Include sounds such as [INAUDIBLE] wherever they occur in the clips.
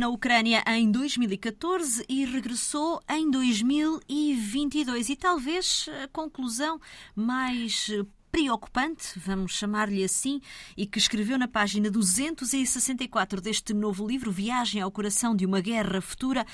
Na Ucrânia em 2014 e regressou em 2022. E talvez a conclusão mais preocupante, vamos chamar-lhe assim, e que escreveu na página 264 deste novo livro, Viagem ao Coração de uma Guerra Futura.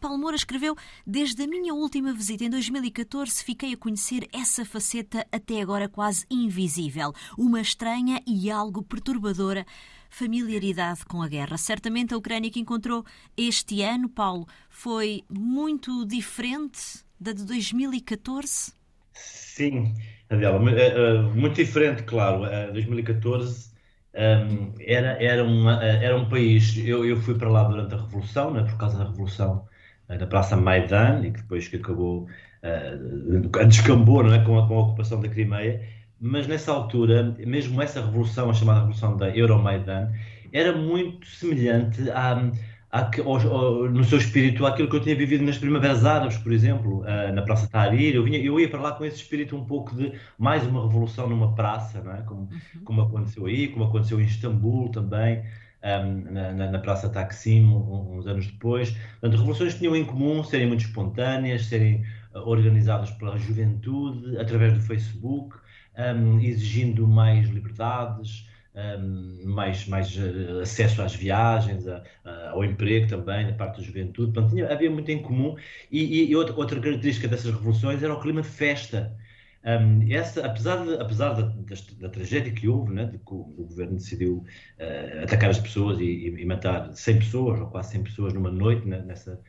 Paulo Moura escreveu: Desde a minha última visita em 2014, fiquei a conhecer essa faceta até agora quase invisível, uma estranha e algo perturbadora familiaridade com a guerra. Certamente a Ucrânia que encontrou este ano, Paulo, foi muito diferente da de 2014? Sim, Adela, eh, eh, muito diferente, claro. 2014 um, era, era, uma, eh, era um país. Eu, eu fui para lá durante a Revolução, né, por causa da Revolução na Praça Maidan, e depois que acabou, uh, descambou não é, com, a, com a ocupação da Crimeia mas nessa altura, mesmo essa revolução, a chamada revolução da Euromaidan, era muito semelhante à, à, ao, ao, no seu espírito àquilo que eu tinha vivido nas Primaveras Árabes, por exemplo, uh, na Praça Tahrir. Eu, vinha, eu ia para lá com esse espírito um pouco de mais uma revolução numa praça, não é? como, uhum. como aconteceu aí, como aconteceu em Istambul também. Um, na, na, Praça Taksim, uns anos depois. Portanto, revoluções tinham em comum serem muito espontâneas, serem uh, organizadas pela juventude, através do Facebook, um, exigindo mais liberdades, um, mais, mais uh, acesso às viagens, a, ao emprego também, da parte da juventude. Portanto, tinha, havia muito em comum. E, e outra, outra, característica dessas revoluções era o clima de festa. Um, essa, apesar, de, apesar da, da, da, tragédia que houve, né, de que o, o governo decidiu uh, atacar as pessoas e, e, matar 100 pessoas, ou quase 100 pessoas numa noite, né, nessa,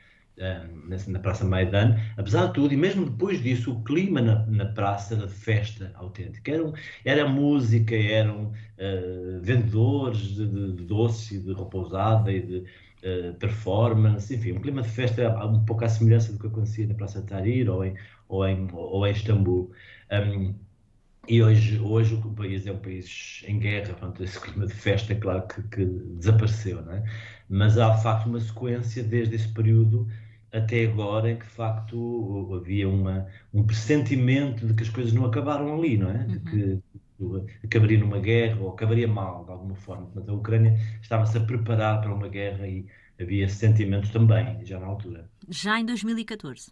na Praça Maidan, apesar de tudo, e mesmo depois disso, o clima na, na praça era de festa autêntica. Era, era música, eram uh, vendedores de, de, de doce, de repousada e de uh, performance, enfim, um clima de festa um pouco à semelhança do que acontecia na Praça Tahrir ou em, ou em, ou em Istambul. Um, e hoje, hoje o país é um país em guerra, portanto, esse clima de festa, claro que, que desapareceu, não é? Mas há, de facto, uma sequência desde esse período até agora em que de facto havia uma, um pressentimento de que as coisas não acabaram ali, não é? De que acabaria numa guerra ou acabaria mal de alguma forma. Mas a Ucrânia estava-se a preparar para uma guerra e havia esse sentimento também, já na altura. Já em 2014?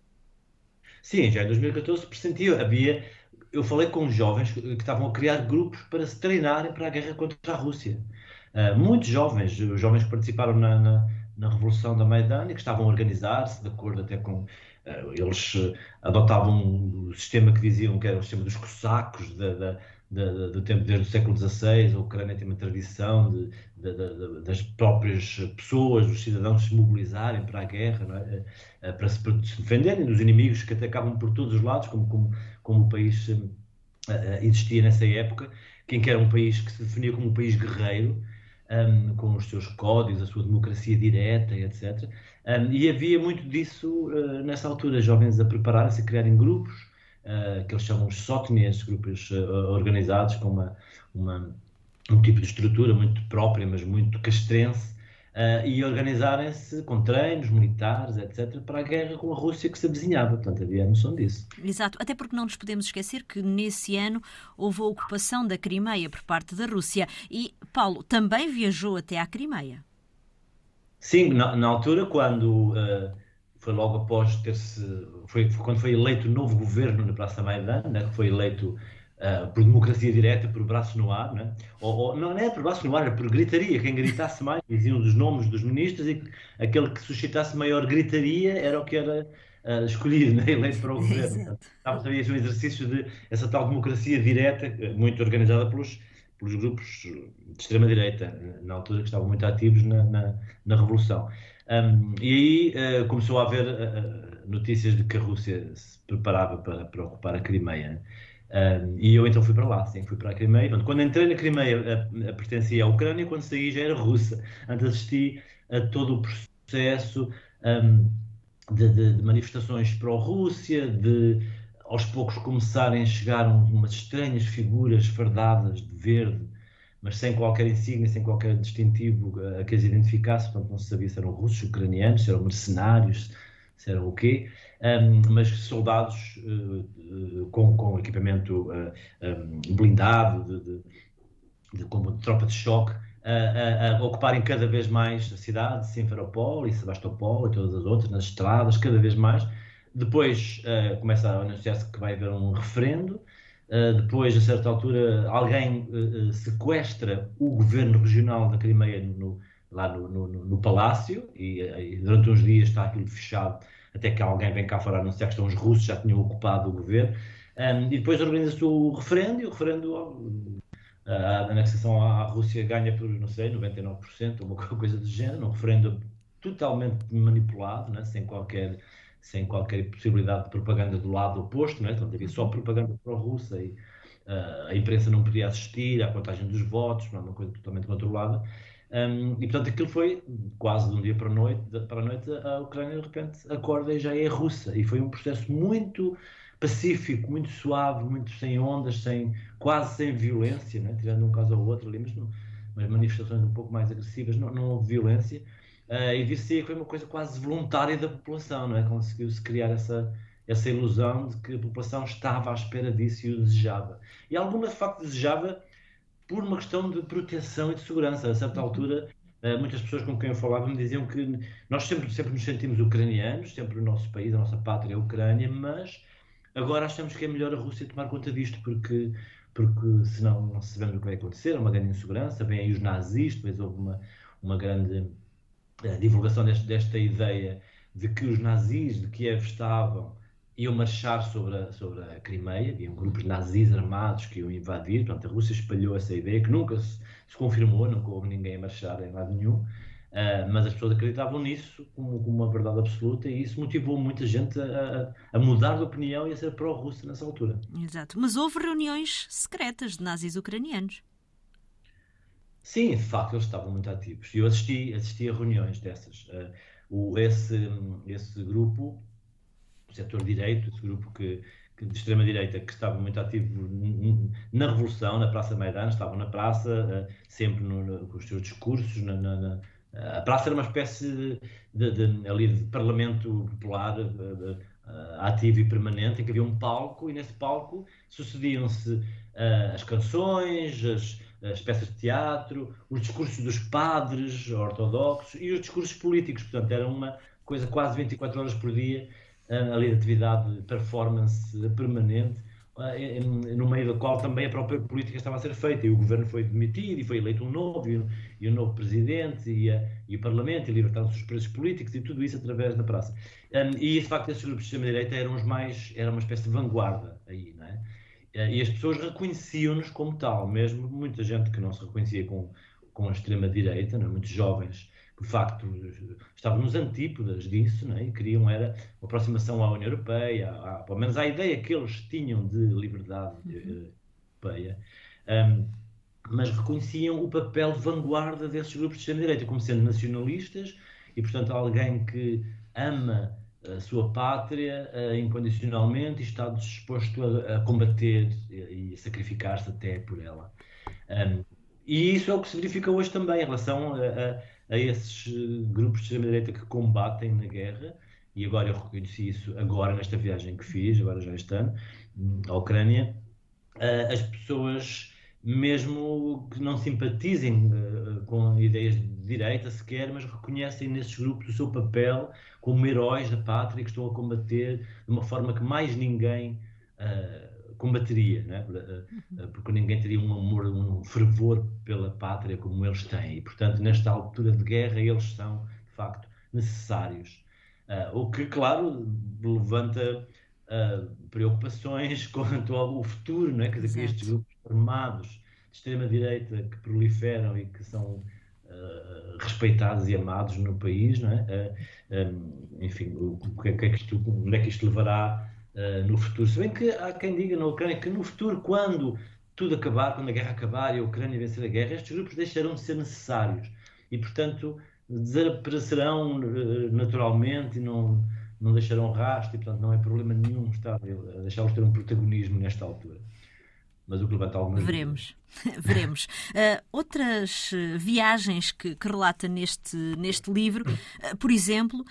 Sim, já em 2014 pressentia, havia. Eu falei com jovens que estavam a criar grupos para se treinarem para a guerra contra a Rússia. Uh, muitos jovens, jovens que participaram na, na na Revolução da Maidan e que estavam a organizar-se de acordo até com. Uh, eles uh, adotavam o sistema que diziam que era o sistema dos cossacos da, da, do tempo desde o século XVI. A Ucrânia tem uma tradição de, de, das próprias pessoas, dos cidadãos se mobilizarem para a guerra, é? uh, para, se, defenderem dos inimigos que atacavam por todos os lados, como, como, como o país existia nessa época. Quem quer um país que se definia como um país guerreiro um, com os seus códigos, a sua democracia direta, etc. Um, e havia muito disso uh, nessa altura, jovens a prepararem-se, a criarem grupos, uh, que eles chamam os sotnias, grupos uh, organizados com uma, uma, um tipo de estrutura muito própria, mas muito castrense, uh, e organizarem-se com treinos militares, etc., para a guerra com a Rússia que se avizinhava. Portanto, havia a noção disso. Exato, até porque não nos podemos esquecer que nesse ano houve a ocupação da Crimeia por parte da Rússia. E Paulo também viajou até à Crimeia. Sim, na, na altura, quando. Uh, foi logo após ter-se. Foi, foi, quando foi eleito o novo governo na Praça Maidan, né, que foi eleito Uh, por democracia direta, por braços no ar, né? ou, ou, não é por braços no ar, é por gritaria. Quem gritasse mais diziam os nomes dos ministros e aquele que suscitasse maior gritaria era o que era uh, escolhido, né? eleito para o governo. Estava também um exercício de essa tal democracia direta, muito organizada pelos, pelos grupos de extrema-direita, na altura que estavam muito ativos na, na, na Revolução. Um, e aí uh, começou a haver notícias de que a Rússia se preparava para, para ocupar a Crimeia. E eu então fui para lá, sim, fui para a Crimeia. Quando entrei na Crimeia, a, a pertencia à Ucrânia, quando saí já era russa. Antes assisti a todo o processo um, de, de, de, manifestações pró-Rússia, de aos poucos começarem a chegar umas estranhas figuras fardadas de verde, mas sem qualquer insígnia, sem qualquer distintivo a que as identificasse. Portanto, não se sabia se eram russos, ucranianos, se eram mercenários, se eram o quê um, mas soldados uh, com, com, equipamento uh, um, blindado, de, de, de, como de tropa de choque, a, a, ocuparem cada vez mais a cidade, Simferopol e Sebastopol e todas as outras, nas estradas, cada vez mais. Depois começa a anunciar-se que vai haver um referendo. Depois, a certa altura, alguém sequestra o governo regional da Crimeia no, lá no, no, no Palácio e, e, durante uns dias está aquilo fechado até que alguém vem cá fora anunciar que estão os russos já tinham ocupado o governo. Um, e depois organiza-se o referendo e o referendo a anexação à Rússia ganha por, não sei, 99%, ou uma coisa do género, um referendo totalmente manipulado, né, sem, qualquer, sem qualquer possibilidade de propaganda do lado oposto, né, então havia só propaganda pró-russa e uh, a imprensa não podia assistir à contagem dos votos, não é uma coisa totalmente controlada. Um, e portanto aquilo foi quase de um dia para a noite, para a, noite a Ucrânia de repente acorda e já é russa. E foi um processo muito pacífico, muito suave, muito sem ondas, sem, quase sem violência, né? tirando um caso ou outro ali, mas, não, mas manifestações um pouco mais agressivas, não, não houve violência. Uh, e vir-se que foi uma coisa quase voluntária da população, não é? Conseguiu-se criar essa, essa ilusão de que a população estava à espera disso e o desejava. E alguma, de facto, desejava por uma questão de proteção e de segurança. A certa altura, uh, muitas pessoas com quem eu falava me diziam que nós sempre, sempre nos sentimos ucranianos, sempre o nosso país, a nossa pátria é a Ucrânia, mas Agora achamos que é melhor a Rússia tomar conta disto, porque, porque senão não sabemos o que vai acontecer, é uma grande insegurança, vêm aí os nazis, depois houve uma, uma grande uh, divulgação deste, desta ideia de que os nazis de Kiev estavam iam marchar sobre a, sobre a Crimeia, haviam grupos nazis armados que iam invadir, portanto a Rússia espalhou essa ideia que nunca se, se confirmou, nunca houve ninguém a marchar em lado nenhum, Uh, mas as pessoas acreditavam nisso como, como, uma verdade absoluta e isso motivou muita gente a, a mudar de opinião e a ser pró-russa nessa altura. Exato. Mas houve reuniões secretas de nazis ucranianos. Sim, de facto, eles estavam muito ativos. Eu assisti, assisti a reuniões dessas. Uh, o, esse, esse grupo, o setor direito, esse grupo que, que de extrema-direita que estava muito ativo na Revolução, na Praça Maidan, estavam na praça, uh, sempre no, no, com os seus discursos, na, na a praça era uma espécie de, de, de ali de parlamento popular uh, ativo e permanente, em que havia um palco e nesse palco sucediam-se uh, as canções, as, as, peças de teatro, os discursos dos padres ortodoxos e os discursos políticos. Portanto, era uma coisa quase 24 horas por dia ali de atividade, performance permanente eh, no meio da qual também a própria política estava a ser feita e o governo foi demitido e foi eleito um novo e um, novo presidente e, a, e o parlamento e libertaram-se os presos políticos e tudo isso através da praça e de facto esses grupos de extrema-direita eram os mais eram uma espécie de vanguarda aí não é? Eh, e as pessoas reconheciam-nos como tal mesmo muita gente que não se reconhecia com, com a extrema-direita, é? muitos jovens de facto estavam nos antípodas disso né? e queriam era uma aproximação à União Europeia, à, pelo menos à ideia que eles tinham de liberdade uhum. europeia, um, mas reconheciam o papel de vanguarda desses grupos de extrema-direita como sendo nacionalistas e, portanto, alguém que ama a sua pátria uh, incondicionalmente e está disposto a, a combater e, e sacrificar-se até por ela. Um, e isso é o que se verifica hoje também em relação a, a a esses eh, grupos de extrema-direita que combatem na guerra, e agora eu reconheci isso agora nesta viagem que fiz, agora já este ano, hum, à Ucrânia, eh, as pessoas mesmo que não simpatizem uh, com ideias de direita sequer, mas reconhecem nesses grupos o seu papel como heróis da pátria que estão a combater de uma forma que mais ninguém uh, combateria, né? Porque ninguém teria um amor, um fervor pela pátria como eles têm. E, portanto, nesta altura de guerra, eles são, de facto, necessários. Uh, o que, claro, levanta uh, preocupações [LAUGHS] quanto ao futuro, não é? Quer dizer, que estes grupos armados de extrema-direita que proliferam e que são Uh, respeitados e amados no país, não é? Uh, um, enfim, o, o que, é que isto, onde é que isto levará uh, no futuro. Se bem que há quem diga na Ucrânia que no futuro, quando tudo acabar, quando a guerra acabar e a Ucrânia vencer a guerra, estes grupos deixarão de ser necessários e, portanto, desaparecerão uh, naturalmente e não, não deixarão rastro e, portanto, não é problema nenhum estar a deixá-los ter um protagonismo nesta altura. Mas o que levanta algumas Veremos. [LAUGHS] Veremos. Uh, outras uh, viagens que, que, relata neste, neste livro, uh, por exemplo,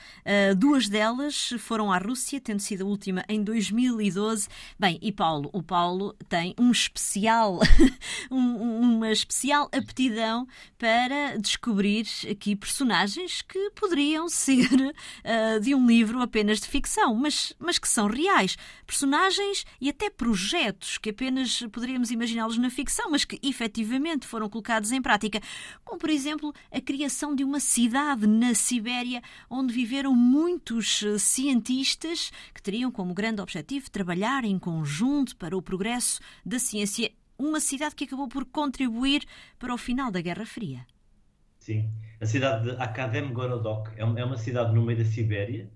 duas delas foram à Rússia, tendo sido a última em 2012. Bem, e Paulo, o Paulo tem um especial, [LAUGHS] um, uma especial aptidão para descobrir aqui personagens que poderiam ser [LAUGHS] de um livro apenas de ficção, mas, mas que são reais. Personagens e até projetos que apenas poderíamos imaginá-los na ficção, mas que efetivamente foram colocados em prática, como por exemplo a criação de uma cidade na Sibéria onde viveram muitos eh, cientistas que teriam como grande objetivo trabalhar em conjunto para o progresso da ciência. Uma cidade que acabou por contribuir para o final da Guerra Fria. Sim, a cidade de Akademgorodok é uma cidade no meio da Sibéria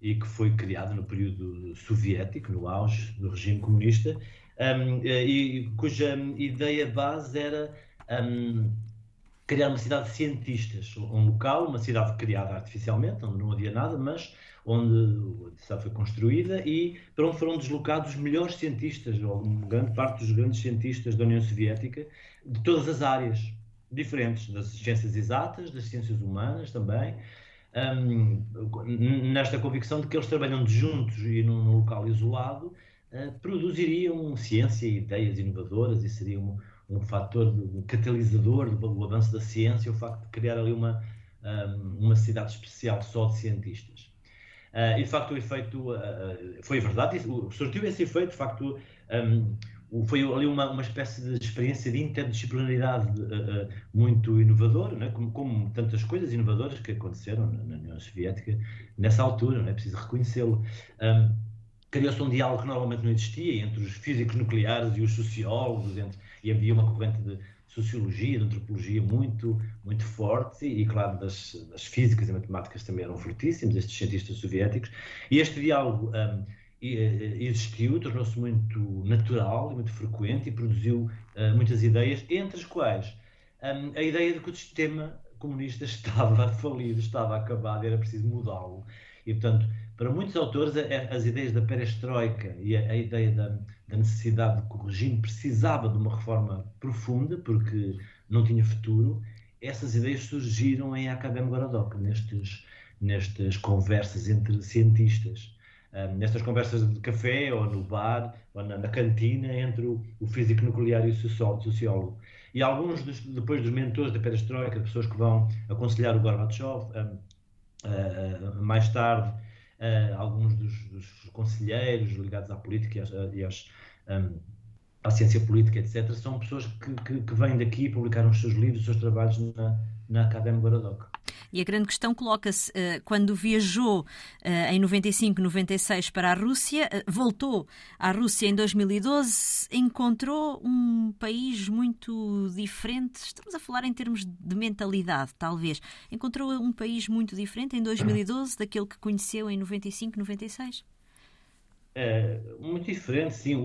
e que foi criada no período soviético, no auge do regime comunista, um, e cuja ideia base era um, criar uma cidade de cientistas, um local, uma cidade criada artificialmente, onde não havia nada, mas onde a cidade foi construída e para onde foram deslocados os melhores cientistas, ou grande parte dos grandes cientistas da União Soviética, de todas as áreas diferentes, das ciências exatas, das ciências humanas também, um, nesta convicção de que eles trabalhando juntos e num, num local isolado, produziriam ciência e ideias inovadoras e seria um, um fator um catalisador do, avanço da ciência, o facto de criar ali uma, um, uma cidade especial só de cientistas. Uh, e de facto o efeito uh, foi verdade, surtiu esse efeito, de facto um, foi ali uma, uma espécie de experiência de interdisciplinaridade muito inovadora, né? como, como, tantas coisas inovadoras que aconteceram na, União Soviética nessa altura, é preciso reconhecê-lo. Criou-se um diálogo que normalmente não existia entre os físicos nucleares e os sociólogos, entre, e havia uma corrente de sociologia, de antropologia muito, muito forte, e, claro, das, das, físicas e matemáticas também eram fortíssimos, estes cientistas soviéticos, e este diálogo. Um, eh, existiu, tornou-se muito natural e muito frequente e produziu uh, muitas ideias, entre as quais um, a ideia de que o sistema comunista [LAUGHS] estava falido, estava acabado era preciso mudá-lo. E, portanto, para muitos autores, as ideias da perestroika e a, ideia da, da, necessidade de que o regime precisava de uma reforma profunda, porque não tinha futuro, essas ideias surgiram em Akadem Gorodok, nestes, nestas conversas entre cientistas nestas conversas de café ou no bar ou na, na cantina entre o, o, físico nuclear e o sociólogo. E alguns, dos, depois dos mentores da perestroika, pessoas que vão aconselhar o Gorbachev, um, uh, mais tarde, uh, alguns dos, dos, conselheiros ligados à política e, às, e às, um, à ciência política, etc., são pessoas que, que, que, vêm daqui e publicaram os seus livros, os seus trabalhos na, na Academia Gorodok. E a grande questão coloca-se uh, quando viajou uh, em 95, 96 para a Rússia, uh, voltou à Rússia em 2012, encontrou um país muito diferente. Estamos a falar em termos de mentalidade, talvez. Encontrou um país muito diferente em 2012 daquele que conheceu em 95, 96? É, muito diferente, sim.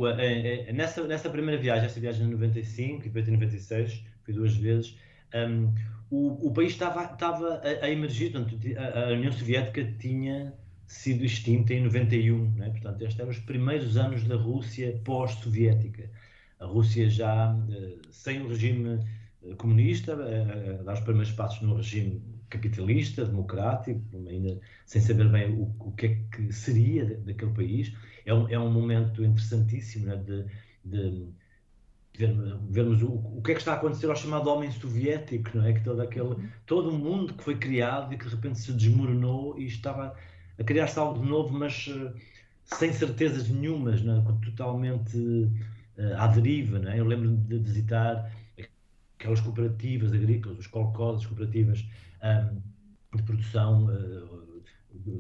Nessa, nessa primeira viagem, essa viagem em 95 e depois em 96, fui duas vezes. Um, o, o país estava, estava a, a emergir, portanto, a, a, União Soviética tinha sido extinta em 91, né? portanto, estes eram os primeiros anos da Rússia pós-soviética. A Rússia já eh, sem o regime eh, comunista, eh, a dar os primeiros passos no regime capitalista, democrático, ainda sem saber bem o, o que é que seria daquele país. É um, é um momento interessantíssimo né? de, de vermos o, o que é que está a acontecer ao chamado homem soviético, não é? Que todo aquele, uhum. todo o mundo que foi criado e que de repente se desmoronou e estava a criar-se algo de novo, mas uh, sem certezas nenhumas, não é? totalmente uh, à deriva, não é? Eu lembro-me de visitar aquelas cooperativas agrícolas, os colcoses, cooperativas um, de produção, uh,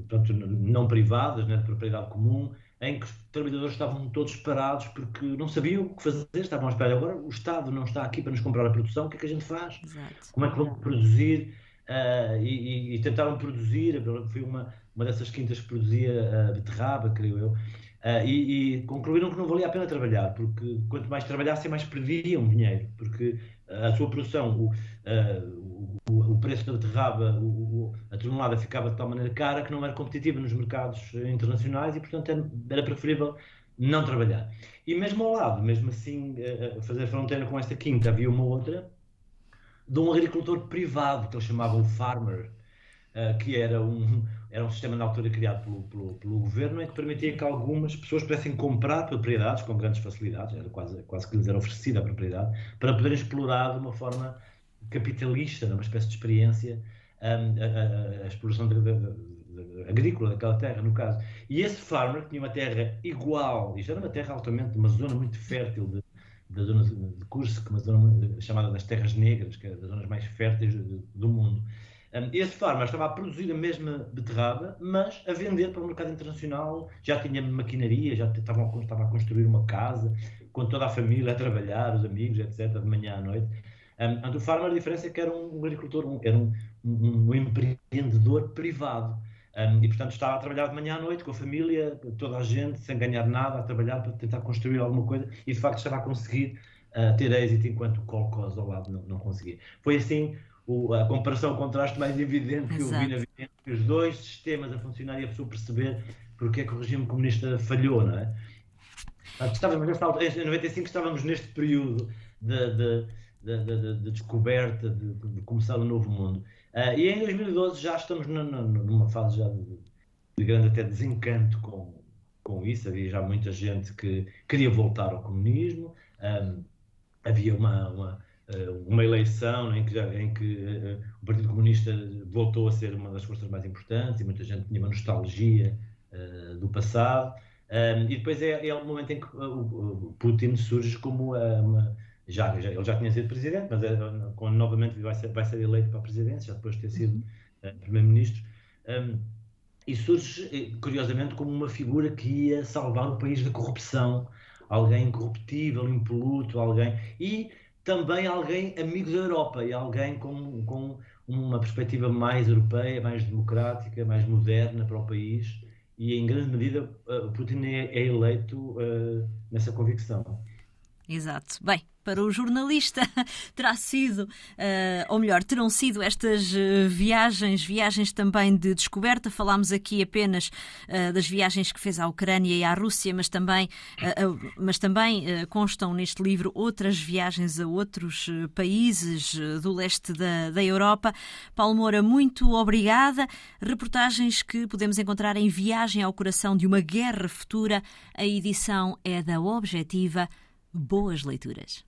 portanto, não privadas, né, de propriedade comum, em que os trabalhadores estavam todos parados porque não sabiam o que fazer, estavam à espera. Agora o Estado não está aqui para nos comprar a produção, o que é que a gente faz? Exato. Como é que vamos produzir? Uh, e, e, tentaram produzir, foi uma, uma dessas quintas que produzia uh, beterraba, creio eu, uh, e, e, concluíram que não valia a pena trabalhar, porque quanto mais trabalhassem, mais perdiam dinheiro, porque a sua produção, o, o, o preço da beterraba, o, a tonelada ficava de tal maneira cara que não era competitiva nos mercados internacionais e, portanto, era, preferível não trabalhar. E mesmo ao lado, mesmo assim, a fazer fronteira com esta quinta, havia uma outra de um agricultor privado que eles chamavam farmer, uh, que era um, era um sistema na altura criado pelo, pelo, pelo, governo em que permitia que algumas pessoas pudessem comprar propriedades com grandes facilidades, era quase, quase que lhes era oferecida a propriedade, para poderem explorar de uma forma capitalista, numa espécie de experiência, a, a, a, exploração de, de, de, agrícola daquela terra, no caso. E esse farmer tinha uma terra igual, isto era uma terra altamente, uma zona muito fértil da zona de Kursk, uma zona chamada das Terras Negras, que é das zonas mais férteis do mundo. Esse farmer estava a produzir a mesma beterraba, mas a vender para o mercado internacional, já tinha maquinaria, já estava a construir uma casa, com toda a família a trabalhar, os amigos, etc., de manhã à noite. Um, o farmer, a diferença é que era um agricultor, um, era um, um, empreendedor privado. E, portanto, estava a trabalhar de manhã à noite com a família, toda a gente, sem ganhar nada, a trabalhar para tentar construir alguma coisa e, de facto, estava a conseguir uh, ter êxito enquanto o Kolkhoz ao lado não, não conseguia. Foi assim o, a comparação, o contraste mais evidente que Exato. eu vi na vida entre os dois sistemas a funcionar e a pessoa perceber porque é que o regime comunista falhou, não é? Estávamos em 95 estávamos neste período de, de, de, de descoberta, de, começar um novo mundo. Uh, e em 2012 já estamos numa fase já de, grande até desencanto com, com isso. Havia já muita gente que queria voltar ao comunismo. Um, havia uma, uma, ah, uma eleição em que, em que uh, o Partido Comunista voltou a ser uma das forças mais importantes e muita gente tinha uma nostalgia uh, do passado. Um, e depois é, é o momento em que o, Putin surge como uma já, já, ele já tinha sido presidente, mas é, quando novamente vai ser, vai ser eleito para a presidência, já depois de ter sido uh, primeiro-ministro, um, e surge, eh, curiosamente, como uma figura que ia salvar o país da corrupção, alguém incorruptível, impoluto, alguém, e também alguém amigo da Europa, e alguém com, com uma perspectiva mais europeia, mais democrática, mais moderna para o país, e em grande medida uh, Putin é, é eleito uh, nessa convicção. Exato. Bem, para o jornalista [LAUGHS] terá sido, uh, ou melhor, terão sido estas uh, viagens, viagens também de descoberta. Falámos aqui apenas uh, das viagens que fez à Ucrânia e à Rússia, mas também, mas também constam neste livro outras viagens a outros países do leste da, da Europa. Paulo Moura, muito obrigada. Reportagens que podemos encontrar em Viagem ao Coração de uma Guerra Futura. A edição é da Objetiva. Boas leituras.